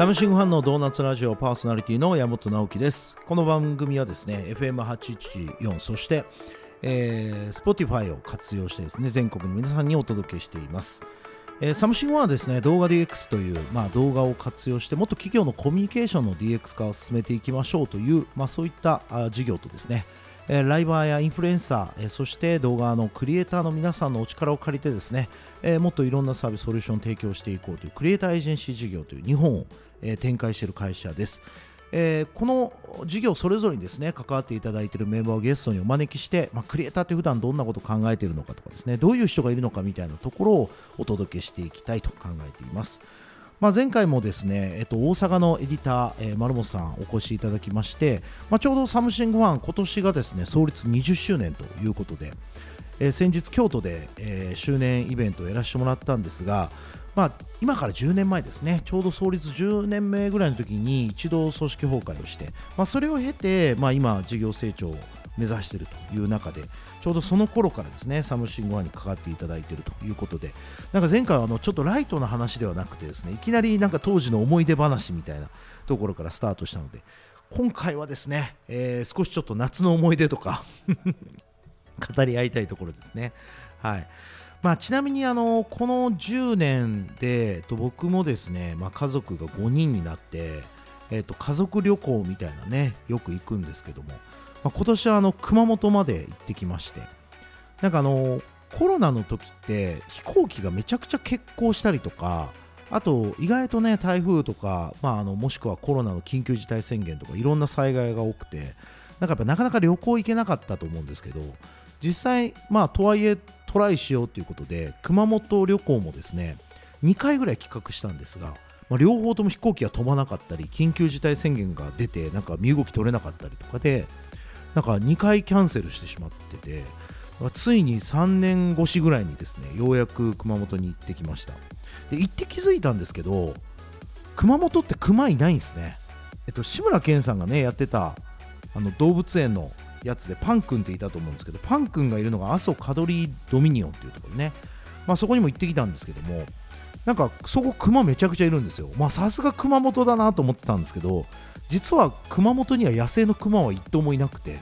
サムシングファンのドーナツラジオパーソナリティの山本直樹です。この番組はですね FM814 そして、えー、Spotify を活用してですね全国の皆さんにお届けしています。えー、サムシングはですね動画 DX という、まあ、動画を活用してもっと企業のコミュニケーションの DX 化を進めていきましょうという、まあ、そういったあ事業とですね、え、ライバーやインフルエンサー、え、そして動画のクリエイターの皆さんのお力を借りてですね、え、もっといろんなサービスソリューションを提供していこうというクリエイターエージェンシー事業という日本を、え、展開している会社です。えー、この事業それぞれにですね関わっていただいているメンバーをゲストにお招きして、まあ、クリエイターって普段どんなことを考えているのかとかですねどういう人がいるのかみたいなところをお届けしていきたいと考えています。まあ、前回もですね、えっと、大阪のエディター、えー、丸本さんお越しいただきまして、まあ、ちょうどサムシングファン今年がですね創立20周年ということで、えー、先日京都で、えー、周年イベントをやらせてもらったんですが、まあ、今から10年前ですね、ちょうど創立10年目ぐらいの時に一度組織崩壊をして、まあ、それを経て、まあ、今、事業成長を目指しているという中で、ちょうどその頃からですね、サムシングファンに関わっていただいているということで、なんか前回はあのちょっとライトな話ではなくてですね、いきなりなんか当時の思い出話みたいなところからスタートしたので、今回はですね、えー、少しちょっと夏の思い出とか 語り合いたいところですね。はい。まあ、ちなみにあのこの10年でと僕もですね、まあ、家族が5人になって、えー、と家族旅行みたいなねよく行くんですけども、まあ、今年はあの熊本まで行ってきましてなんかあのコロナの時って飛行機がめちゃくちゃ欠航したりとかあと意外とね台風とか、まあ、あのもしくはコロナの緊急事態宣言とかいろんな災害が多くてなんかやっぱなかなか旅行行けなかったと思うんですけど実際まあとはいえトライしようということで熊本旅行もですね2回ぐらい企画したんですが、まあ、両方とも飛行機が飛ばなかったり緊急事態宣言が出てなんか身動き取れなかったりとかでなんか2回キャンセルしてしまっててついに3年越しぐらいにですねようやく熊本に行ってきました。で行って気づいたんですけど熊本って熊いないんですね。えっと志村けんさんがねやってたあの動物園のやつでパン君っていたと思うんですけどパン君がいるのが阿蘇カドリードミニオンっていうところね、まあ、そこにも行ってきたんですけどもなんかそこ熊めちゃくちゃいるんですよ。まあさすが熊本だなと思ってたんですけど実は熊本には野生の熊は一頭もいなくて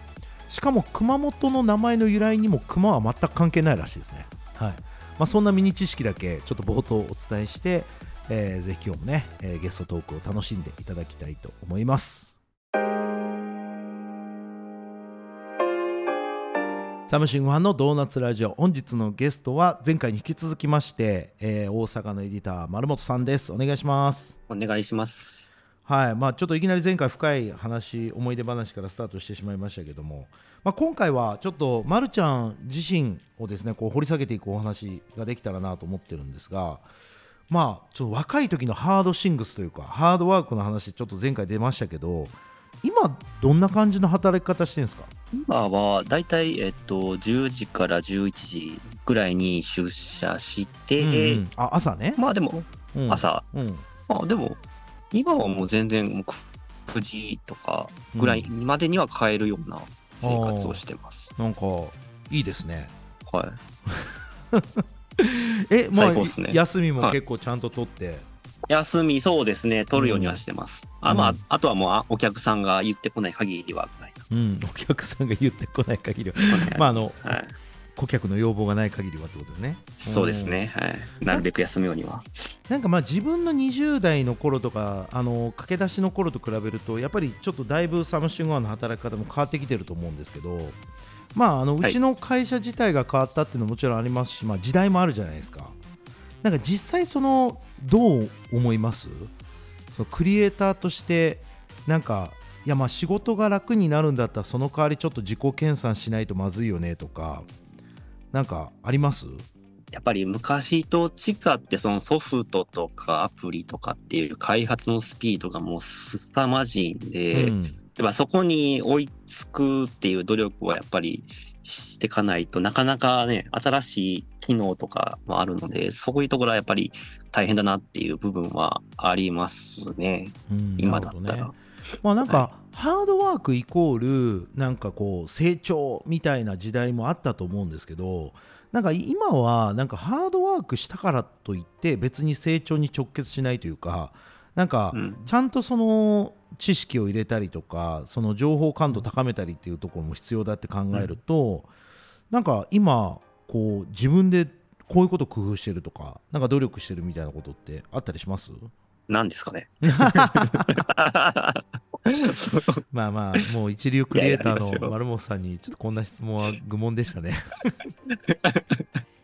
しかも熊本の名前の由来にも熊は全く関係ないらしいですね。はい。まあ、そんなミニ知識だけちょっと冒頭お伝えして、えー、ぜひ今日もね、えー、ゲストトークを楽しんでいただきたいと思います。サムシングファンのドーナツラジオ本日のゲストは前回に引き続きまして、えー、大阪のエディター丸本さんです。お願いします。お願いします。はい。まあちょっといきなり前回深い話思い出話からスタートしてしまいましたけども、まあ、今回はちょっとまるちゃん自身をですねこう掘り下げていくお話ができたらなと思ってるんですが。まあちょっと若い時のハードシングスというかハードワークの話ちょっと前回出ましたけど今どんな感じの働き方してるんですか？今はだいたい、えっと、10時から11時ぐらいに出社して、うんうん、あ朝ね？まあでも、朝、うん、まあでも今はもう全然もう9時とかぐらいまでには帰るような生活をしてます、うん、なんかいいですね。はい。えまあ、ね、休みも結構ちゃんと取って、はい休みそうですね、取るようにはしてます。うん、あまあ、あとはもうお客さんが言ってこない限りはうん、お客さんが言ってこない限りは、まああの、はい、顧客の要望がない限りはってことですね。そうですね、はい、なるべく休むようには。なんかまあ自分の20代の頃とかあの駆け出しの頃と比べるとやっぱりちょっとだいぶサムシングファンの働き方も変わってきてると思うんですけど、まあ、あのうちの会社自体が変わったっていうのももちろんありますし、まあ、時代もあるじゃないですか。なんか実際そのどう思います？そのクリエイターとしてなんかいやまあ仕事が楽になるんだったらその代わりちょっと自己研鑽しないとまずいよねとかなんかあります？やっぱり昔と違ってそのソフトとかアプリとかっていう開発のスピードがもうすさまじいんで、うん、やっぱそこに追いつくっていう努力はやっぱりしていかないとなかなかね新しい機能とかもあるのでそういうところはやっぱり大変だなっていう部分はありますね、うん、今だったら。まあなんか、ハードワークイコールなんかこう成長みたいな時代もあったと思うんですけどなんか今はなんかハードワークしたからといって別に成長に直結しないというかなんか、うん。ちゃんとその知識を入れたりとかその情報感度高めたりっていうところも必要だって考えると、なんか今こう自分でこういうこと工夫してるとかなんか努力してるみたいなことってあったりします？何ですかね。まあまあもう一流クリエイターの丸本さんにちょっとこんな質問は愚問でしたね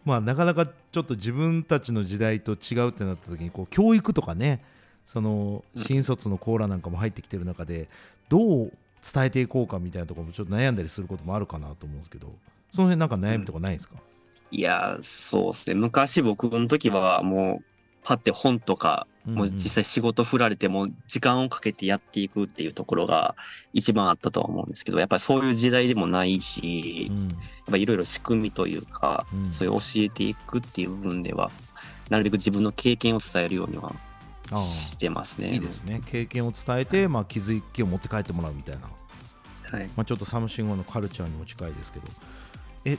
まあなかなかちょっと自分たちの時代と違うってなった時にこう教育とかねそのうん新卒のコーラなんかも入ってきてる中でどう伝えていこうかみたいなところもちょっと悩んだりすることもあるかなと思うんですけどその辺なんか悩みとかないですか、いや、そうですね。昔僕の時はもう、パって本とか、もう実際仕事振られても時間をかけてやっていくっていうところが一番あったとは思うんですけど、やっぱりそういう時代でもないし、いろいろ仕組みというか、うん。そういう教えていくっていう部分では、なるべく自分の経験を伝えるようにはしてますね。いいですね。経験を伝えて、まあ、気づきを持って帰ってもらうみたいな。はい。まあ、ちょっとサムシンゴのカルチャーにも近いですけど。え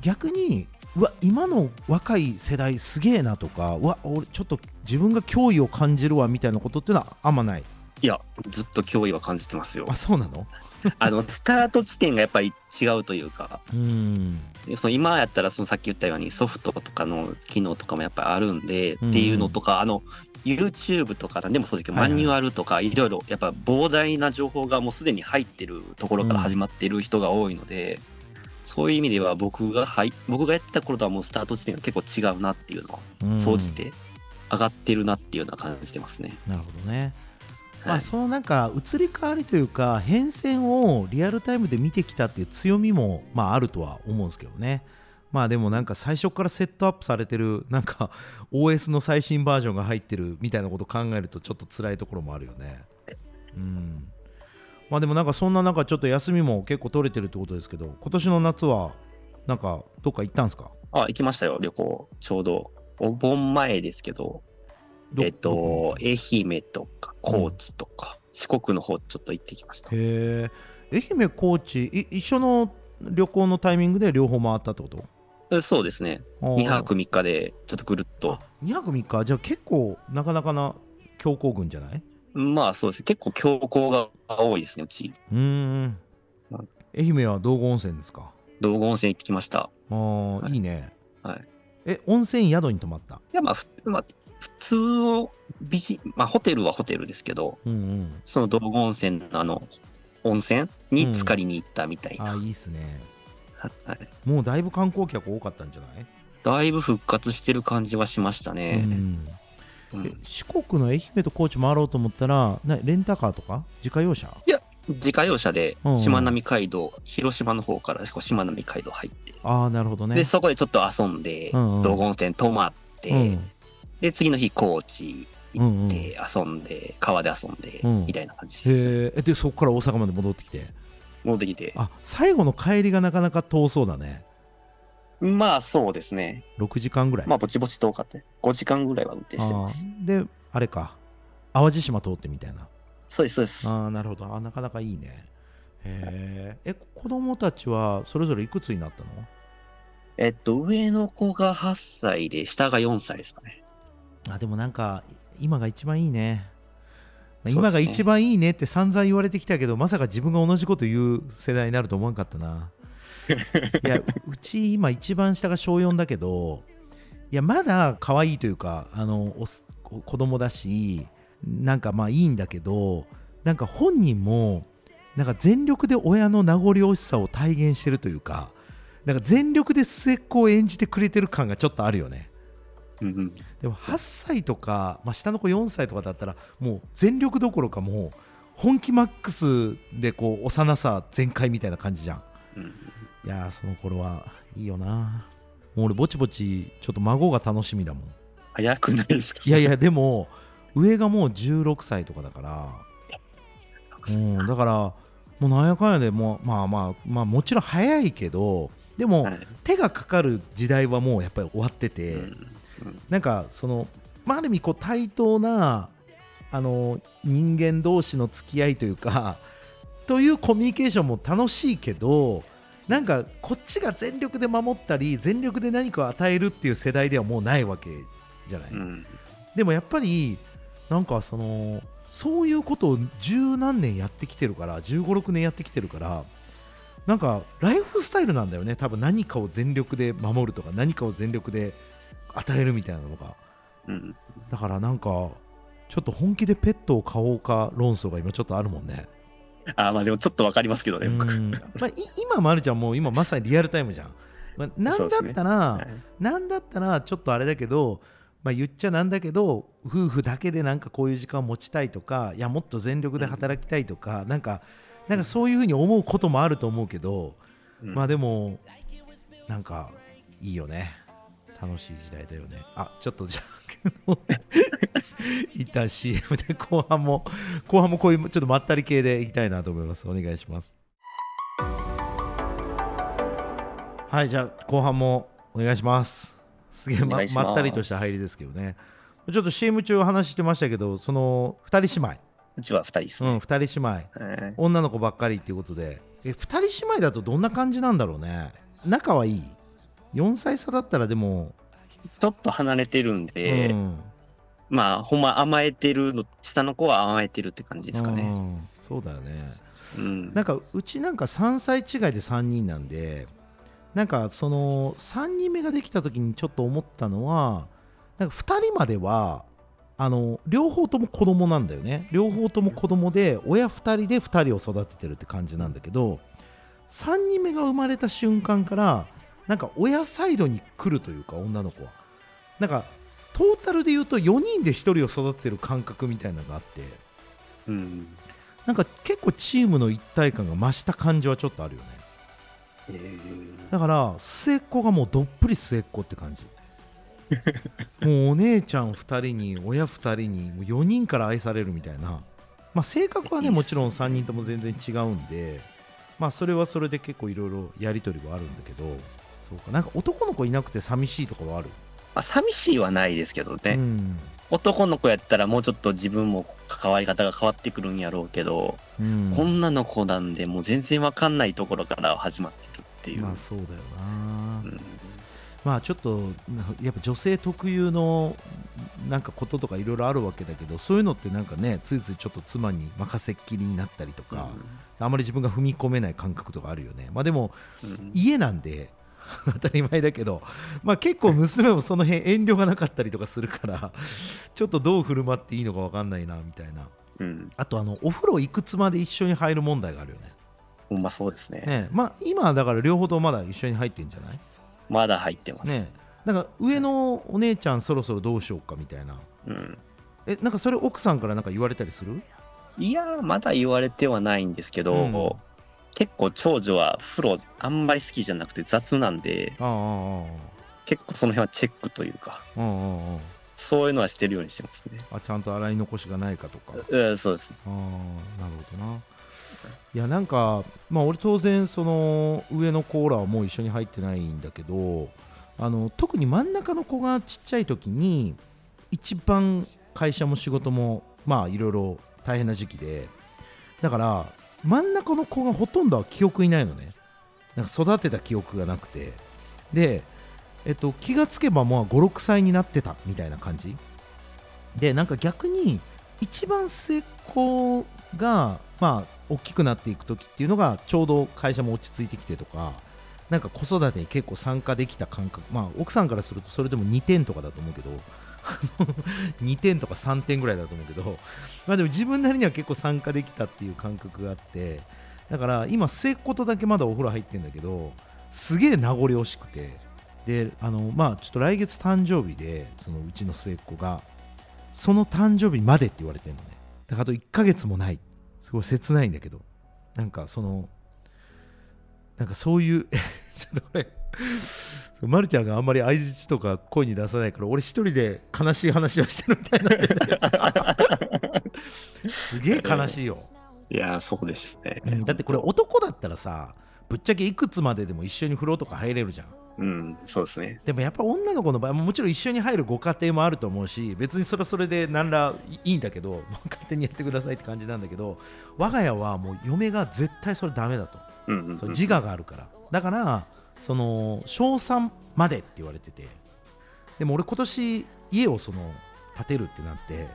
逆にうわ今の若い世代すげえなとかうわ俺ちょっと自分が脅威を感じるわみたいなことっていうのはあんまない。いや、ずっと脅威は感じてますよ。あ。そうなの？あの、スタート地点がやっぱり違うというか、うん。でその今やったらそのさっき言ったようにソフトとかの機能とかもやっぱりあるんで、うん。っていうのとかあの YouTube とかでもそうですけど、マニュアルとかいろいろやっぱ膨大な情報がもうすでに入ってるところから始まってる人が多いので、そういう意味では僕がはい僕がやってた頃とはもうスタート地点が結構違うなっていうのをうん。総じて上がってるなっていうような感じてますね。なるほどね、まあ、はい、そのなんか移り変わりというか変遷をリアルタイムで見てきたっていう強みも、まあ、あるとは思うんですけどね。まあでもなんか最初からセットアップされてるなんか OS の最新バージョンが入ってるみたいなことを考えるとちょっと辛いところもあるよね。うんまあでもなんかそんな中ちょっと休みも結構取れてるってことですけど今年の夏はなんかどっか行ったんですか？あ行きましたよ。旅行。ちょうどお盆前ですけどどえっと、愛媛とか高知とか、四国の方ちょっと行ってきました。へえ。愛媛高知い一緒の旅行のタイミングで両方回ったってこと？えそうですね。2泊3日でちょっとぐるっと。あ。2泊3日？じゃあ結構なかなかな強行軍じゃない？まあそうですね。結構強行が多いですね、うち。うーんはい愛媛は道後温泉ですか？道後温泉行ってきました。あー、はいい、いねはい。え温泉宿に泊まった？いや、まあ、ふまあ、普通のビジ、まあ、ホテルはホテルですけど、うんうんその道後温泉のあの、温泉に浸かりに行ったみたいな。あーいいっすねはいもうだいぶ観光客多かったんじゃない、だいぶ復活してる感じはしましたうね。んうん。え四国の愛媛と高知回ろうと思ったらなレンタカーとか？自家用車？自家用車でうん。うんしまなみ海道、広島の方からしまなみ海道入って、ああなるほどね。でそこでちょっと遊んで、うんうん。道後温泉泊まって、うん。で次の日高知行っうんうん。て遊んで、川で遊んで、うん。みたいな感じ、へー。えでそこから大阪まで戻ってきて？戻ってきて。あ最後の帰りがなかなか遠そうだねまあそうですね。6時間ぐらい、まあぼちぼち遠かった。5時間ぐらいは運転してます。であれか。淡路島通ってみたいな。そうですそうです。ああなるほど。あーなかなかいいね。へー。え子供たちはそれぞれいくつになったの？えっと上の子が8歳で下が4歳ですかね。あでもなんか今が一番いいね。今が一番いいねって散々言われてきたけどまさか自分が同じこと言う世代になると思わなかったないやううち今一番下が小4だけどいやまだ可愛いというかあのお子供だしなんかまあいいんだけどなんか本人もなんか全力で親の名残惜しさを体現してるというかなんか全力で末っ子を演じてくれてる感がちょっとあるよね。うんうん。でも8歳とか、まあ、下の子4歳とかだったらもう全力どころかもう本気マックスでこう幼さ全開みたいな感じじゃんうんいやーその頃はいいよな。もう俺ぼちぼちちょっと孫が楽しみだもん。早くないですか？いやいやでも上がもう16歳とかだから。うんだからもうなんやかんやでもうまあまあまあもちろん早いけどでもはい。手がかかる時代はもうやっぱり終わってて、うん。なんかその、まあ、ある意味こう対等なあの人間同士の付き合いというかというコミュニケーションも楽しいけどなんかこっちが全力で守ったり全力で何かを与えるっていう世代ではもうないわけじゃない、うん。でもやっぱりなんかそのそういうことを十何年やってきてるから1 5 6年やってきてるからなんかライフスタイルなんだよね。多分何かを全力で守るとか何かを全力で与えるみたいなのが、うん、だからなんかちょっと本気でペットを飼おうか論争が今ちょっとあるもんね あまあでもちょっと分かりますけどね、まあ、今、まるちゃんも今まさにリアルタイムじゃん。まあ、なんだったら、ね。はい、なんだったらちょっとあれだけど、まあ、言っちゃなんだけど夫婦だけでなんかこういう時間を持ちたいとかいやもっと全力で働きたいとか、うん、なんかなんかそういうふうに思うこともあると思うけど、うん、まあでもなんかいいよね楽しい時代だよね。あちょっとじゃあ一旦 CM で後半も後半もこういうちょっとまったり系でいきたいなと思います。お願いします。はいじゃあ後半もお願いします。すげえままったりとした入りですけどね。ちょっと CM 中話してましたけどその2人姉妹。うちは2人ですね、うん、2人姉妹、えー、女の子ばっかりっていうことで。え2人姉妹だとどんな感じなんだろうね。仲はいい？4歳差だったらでもちょっと離れてるんで、うん、まあほんま甘えてるの下の子は甘えてるって感じですかね、うん、そうだよね、うん、なんかうちなんか3歳違いで3人なんでなんかその3人目ができた時にちょっと思ったのはなんか2人まではあの両方とも子供なんだよね。両方とも子供で親2人で2人を育ててるって感じなんだけど3人目が生まれた瞬間からなんか親サイドに来るというか女の子は。なんかトータルで言うと4人で1人を育ててる感覚みたいなのがあって、うん、なんか結構チームの一体感が増した感じはちょっとあるよね、えー、だから末っ子がもうどっぷり末っ子って感じ。もうお姉ちゃん2人に親2人にもう4人から愛されるみたいな、まあ、性格はねもちろん3人とも全然違うんで、まあ、それはそれで結構いろいろやり取りはあるんだけどそうか。なんか男の子いなくて寂しいとかはある？まあ、寂しいはないですけどね、うん、男の子やったらもうちょっと自分も関わり方が変わってくるんやろうけど、うん、女の子なんでもう全然わかんないところから始まってるっていう。まあそうだよな、うん、まあちょっとやっぱ女性特有のなんかこととかいろいろあるわけだけどそういうのってなんかねついついちょっと妻に任せっきりになったりとか、あまり自分が踏み込めない感覚とかあるよね。まあでも、家なんで 当たり前だけど、まあ、結構娘もその辺遠慮がなかったりとかするから ちょっとどう振る舞っていいのか分かんないなみたいな、うん、あとあのお風呂いくつまで一緒に入る問題があるよね。ほんまそうですね。ねまあ今だから両方とまだ一緒に入ってんじゃない？まだ入ってます。ねなんか上のお姉ちゃんそろそろどうしようかみたいな、うん、えなんかそれ奥さんからなんか言われたりする？いやまだ言われてはないんですけど、うん結構長女は風呂あんまり好きじゃなくて雑なんで結構その辺はチェックというかそういうのはしてるようにしてますね。あちゃんと洗い残しがないかとか。うんそうです。ああなるほどな。いやなんかまあ俺当然その上のコーラはもう一緒に入ってないんだけどあの特に真ん中の子がちっちゃい時に一番会社も仕事もまあいろいろ大変な時期でだから真ん中の子がほとんどは記憶いないのね。なんか育てた記憶がなくて。で、えっと、気がつけばもう56歳になってたみたいな感じ。でなんか逆に一番末っ子がまあ大きくなっていく時っていうのがちょうど会社も落ち着いてきてとかなんか子育てに結構参加できた感覚。まあ奥さんからするとそれでも2点とかだと思うけど 2点とか3点ぐらいだと思うけど、まあ、でも自分なりには結構参加できたっていう感覚があってだから今末っ子とだけまだお風呂入ってるんだけどすげえ名残惜しくてであのまあちょっと来月誕生日でそのうちの末っ子がその誕生日までって言われてるのね。だからあと1ヶ月もない。すごい切ないんだけどなんかそのなんかそういう ちょっとこれまるちゃんがあんまり相づちとか声に出さないから俺一人で悲しい話をしてるみたいになって すげえ悲しいよ。いやそうでしょうね、うん、だってこれ男だったらさぶっちゃけいくつまででも一緒に風呂とか入れるじゃん。うん、そうですね。でもやっぱ女の子の場合ももちろん一緒に入るご家庭もあると思うし別にそれはそれで何らいいんだけど 勝手にやってくださいって感じなんだけど我が家はもう嫁が絶対それダメだと、うんうんうん、そ自我があるから。だからその小3までって言われてて。でも俺今年家をその建てるってなって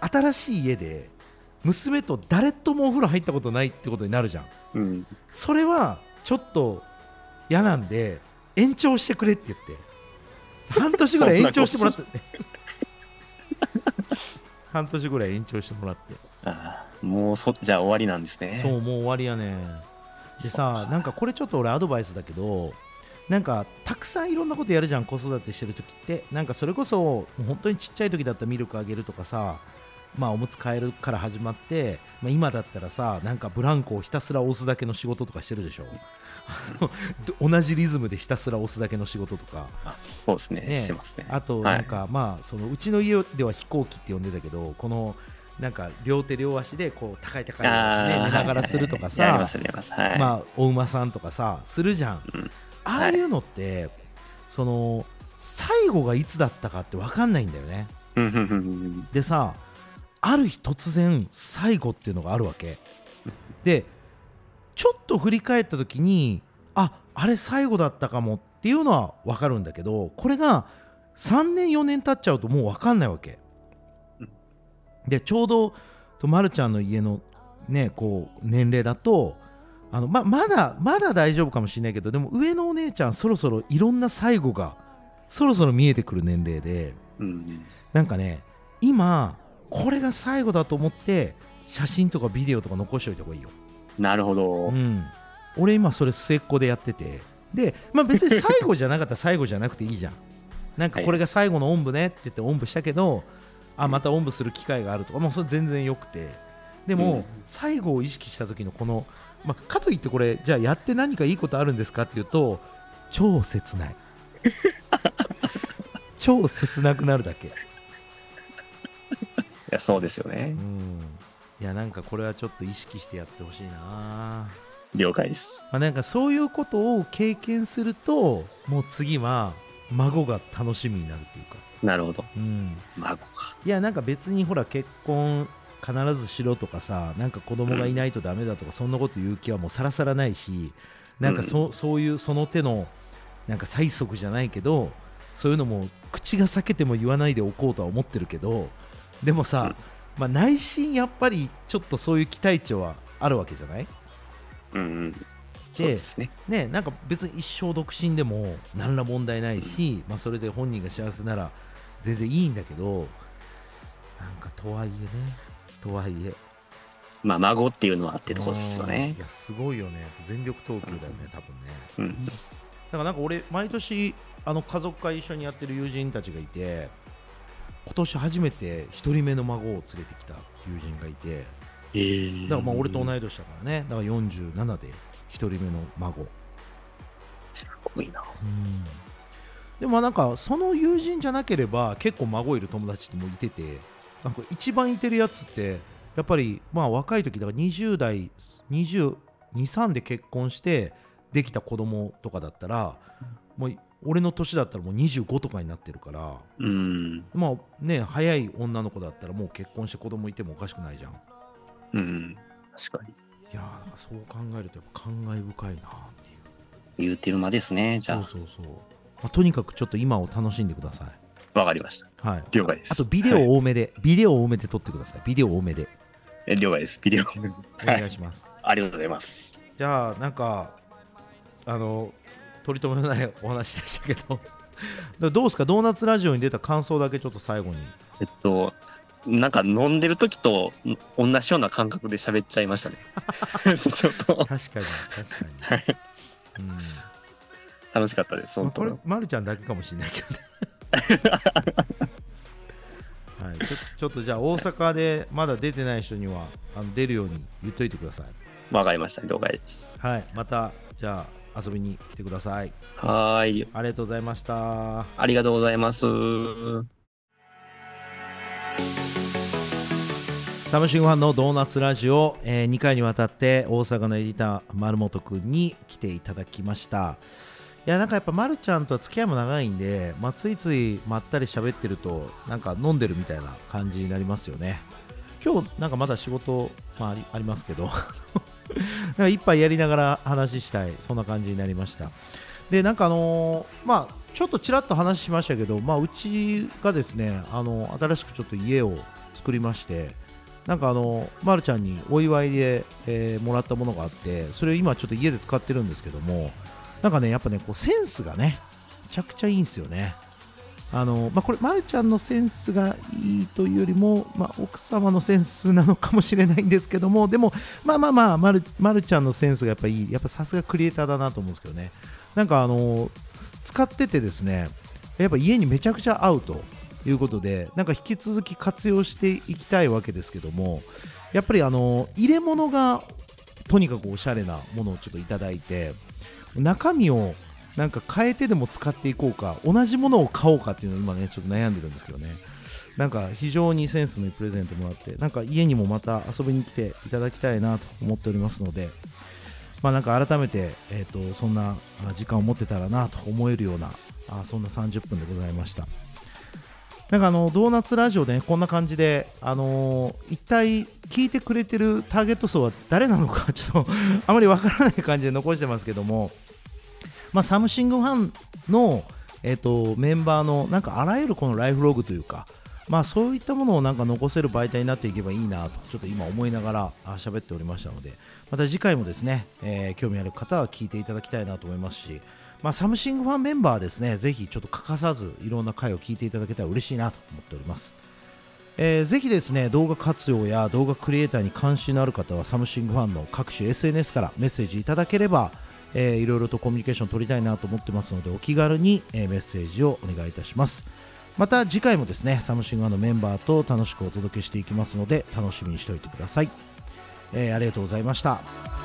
新しい家で娘と誰ともお風呂入ったことないってことになるじゃん、うん、それはちょっと嫌なんで延長してくれって言って。半年ぐらい延長してもらって 半年ぐらい延長してもらって。ああもうそじゃあ終わりなんですね。そうもう終わりやねでさなんかこれちょっと俺アドバイスだけどなんかたくさんいろんなことやるじゃん子育てしてる時って。なんかそれこそ本当にちっちゃい時だったらミルクあげるとかさまあ、おむつ替えるから始まって、まあ、今だったらさなんかブランコをひたすら押すだけの仕事とかしてるでしょ。同じリズムでひたすら押すだけの仕事とか。そうですね、ね、してますね。あとなんか、はい、まあそのうちの家では飛行機って呼んでたけどこのなんか両手両足でこう高い高い、ね、寝ながらするとかさ、まあお馬さんとかさするじゃん、うん、ああいうのって、はい、その最後がいつだったかって分かんないんだよね。でさある日突然最後っていうのがあるわけ。でちょっと振り返った時にああれ最後だったかもっていうのは分かるんだけどこれが3年4年経っちゃうともう分かんないわけ。でちょうどまるちゃんの家のねこう年齢だとあのままだまだ大丈夫かもしれないけどでも上のお姉ちゃんそろそろいろんな最後がそろそろ見えてくる年齢で、うん、なんかね今これが最後だと思って写真とかビデオとか残しておいた方がいいよ。なるほど、うん、俺今それ末っ子でやってて。で、まあ、別に最後じゃなかったら 最後じゃなくていいじゃん。なんかこれが最後のおんぶねって言っておんぶしたけど、あまたおんぶする機会があるとかもうそれ全然よくて。でも、うん、最後を意識した時のこの、まあ、かといってこれじゃあやって何かいいことあるんですかっていうと超切ない。超切なくなるだけ。やそうですよね、うん、いやなんかこれはちょっと意識してやってほしいな。了解です、まあ、なんかそういうことを経験するともう次は孫が楽しみになるっていうか。なるほど、うん、孫か。いやなんか別にほら結婚必ずしろとかさなんか子供がいないとダメだとか、うん、そんなこと言う気はもうさらさらないしなんかそうん、そういうその手のなんか催促じゃないけどそういうのも口が裂けても言わないでおこうとは思ってるけどでもさ、まあ、内心やっぱりちょっとそういう期待値はあるわけじゃない？うん、うん、でね、ね、なんか別に一生独身でも何ら問題ないし、まあ、それで本人が幸せなら全然いいんだけどなんかとはいえねとはいえ。まあ孫っていうのはってとこですよね。いやすごいよね。全力投球だよね、多分ね、うん、だからなんか俺毎年あの家族会一緒にやってる友人たちがいて今年初めて1人目の孫を連れてきた友人がいて、えー、だからまあ俺と同い年だからね。だから47で1人目の孫。すごいな、うん、でもなんかその友人じゃなければ結構孫いる友達ってもいててなんか一番いてるやつってやっぱりまあ若い時だから20代223で結婚してできた子供とかだったらもう俺の年だったらもう25とかになってるから、うん、まあね早い女の子だったらもう結婚して子供いてもおかしくないじゃん。うん確かに。いやそう考えるとやっぱ感慨深いなっていう。言うてる間ですねじゃあ。そうそうそう、まあ、とにかくちょっと今を楽しんでくださいわかりました。はい。了解です。あとビデオ多めで、はい、ビデオ多めで撮ってください。ビデオ多めで。え了解です。ビデオ。お願いします、はい、ありがとうございます。じゃあなんかあの取り留めのないお話でしたけど。どうですか？ドーナツラジオに出た感想だけちょっと最後に。えっとなんか飲んでる時と同じような感覚で喋っちゃいましたね。ちょっと。確かに確かに、はい、うん、楽しかったです本当、まあ、これ、ま、るちゃんだけかもしれないけどねはい、ちょちょっとじゃあ大阪でまだ出てない人にはあの出るように言っといてくださいわかりました了解ですはいまたじゃあ遊びに来てください。はい。ありがとうございました。ありがとうございます。サムシングファンのドーナツラジオ、えー、2回にわたって大阪のエディター丸本くんに来ていただきましたいやなんかやっぱまるちゃんとは付き合いも長いんで、まあ、ついついまったり喋ってるとなんか飲んでるみたいな感じになりますよね。今日なんかまだ仕事、まあ、ありありますけど。一杯やりながら話したい。そんな感じになりました。でなんかあのー、まあちょっとちらっと話しましたけど、まあ、うちがですねあの新しくちょっと家を作りましてなんかあの、ま、るちゃんにお祝いで、えー、もらったものがあってそれを今ちょっと家で使ってるんですけどもなんかねやっぱねこうセンスがねめちゃくちゃいいんですよね。あのまあ、これ、ま、るちゃんのセンスがいいというよりも、まあ、奥様のセンスなのかもしれないんですけども、でも、まあまあまあ、まるまるちゃんのセンスがやっぱいい、やっぱさすがクリエイターだなと思うんですけどね、なんかあの使っててですね、やっぱ家にめちゃくちゃ合うということで、なんか引き続き活用していきたいわけですけども、やっぱりあの入れ物がとにかくおしゃれなものをちょっといただいて、中身をなんか変えてでも使っていこうか同じものを買おうかっていうのを今ねちょっと悩んでるんですけどね。なんか非常にセンスのいいプレゼントもらってなんか家にもまた遊びに来ていただきたいなと思っておりますのでまあなんか改めて、えーと、そんな時間を持ってたらなと思えるようなあそんな30分でございました。なんかあのドーナツラジオで、ね、こんな感じで、あのー、一体聞いてくれてるターゲット層は誰なのか ちょっとあまりわからない感じで残してますけどもまあ、サムシングファンの、えーと、メンバーのなんかあらゆるこのライフログというか、まあ、そういったものをなんか残せる媒体になっていけばいいなとちょっと今思いながら喋っておりましたのでまた次回もですね、えー、興味ある方は聞いていただきたいなと思いますし、まあ、サムシングファンメンバーですね。ぜひちょっと欠かさずいろんな回を聞いていただけたら嬉しいなと思っております。えー、ぜひですね動画活用や動画クリエイターに関心のある方はサムシングファンの各種 SNS からメッセージいただければえー、いろいろとコミュニケーション取りたいなと思ってますのでお気軽に、えー、メッセージをお願いいたします。また次回もですねサムシングファンのメンバーと楽しくお届けしていきますので楽しみにしておいてください、えー、ありがとうございました。